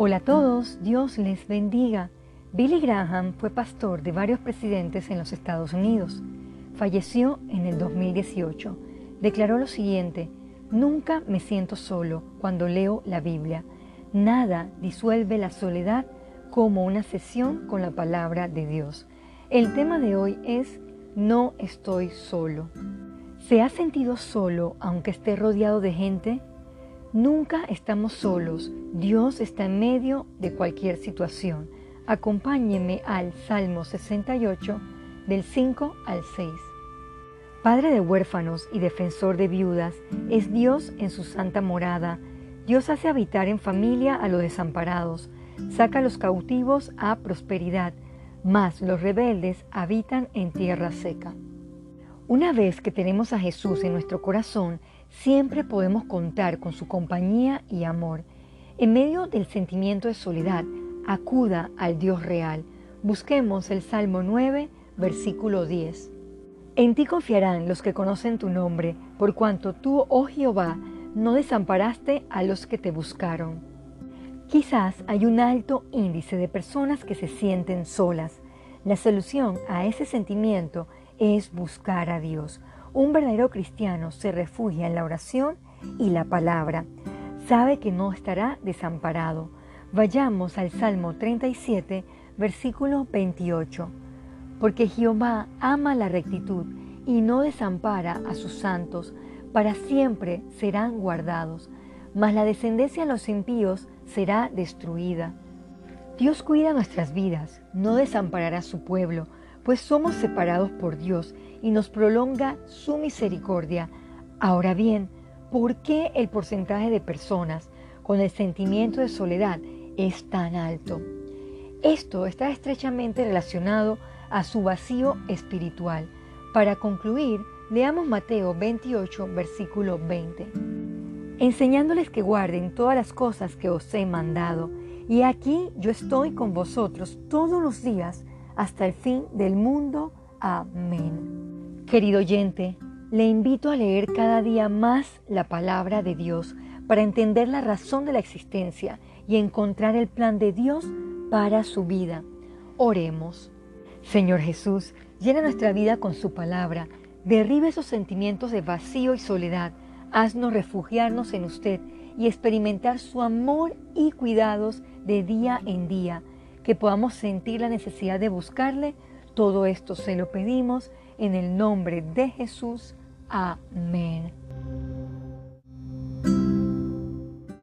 Hola a todos, Dios les bendiga. Billy Graham fue pastor de varios presidentes en los Estados Unidos. Falleció en el 2018. Declaró lo siguiente, nunca me siento solo cuando leo la Biblia. Nada disuelve la soledad como una sesión con la palabra de Dios. El tema de hoy es No estoy solo. ¿Se ha sentido solo aunque esté rodeado de gente? Nunca estamos solos. Dios está en medio de cualquier situación. Acompáñeme al Salmo 68 del 5 al 6. Padre de huérfanos y defensor de viudas, es Dios en su santa morada. Dios hace habitar en familia a los desamparados, saca a los cautivos a prosperidad, mas los rebeldes habitan en tierra seca. Una vez que tenemos a Jesús en nuestro corazón, siempre podemos contar con su compañía y amor. En medio del sentimiento de soledad, acuda al Dios real. Busquemos el Salmo 9, versículo 10. En ti confiarán los que conocen tu nombre, por cuanto tú, oh Jehová, no desamparaste a los que te buscaron. Quizás hay un alto índice de personas que se sienten solas. La solución a ese sentimiento es buscar a Dios. Un verdadero cristiano se refugia en la oración y la palabra. Sabe que no estará desamparado. Vayamos al Salmo 37, versículo 28. Porque Jehová ama la rectitud y no desampara a sus santos, para siempre serán guardados, mas la descendencia de los impíos será destruida. Dios cuida nuestras vidas, no desamparará a su pueblo, pues somos separados por Dios y nos prolonga su misericordia. Ahora bien, ¿por qué el porcentaje de personas con el sentimiento de soledad es tan alto? Esto está estrechamente relacionado a su vacío espiritual. Para concluir, leamos Mateo 28, versículo 20. Enseñándoles que guarden todas las cosas que os he mandado, y aquí yo estoy con vosotros todos los días hasta el fin del mundo. Amén. Querido oyente, le invito a leer cada día más la palabra de Dios para entender la razón de la existencia y encontrar el plan de Dios para su vida. Oremos. Señor Jesús, llena nuestra vida con su palabra, derribe esos sentimientos de vacío y soledad, haznos refugiarnos en usted y experimentar su amor y cuidados de día en día que podamos sentir la necesidad de buscarle. Todo esto se lo pedimos en el nombre de Jesús. Amén.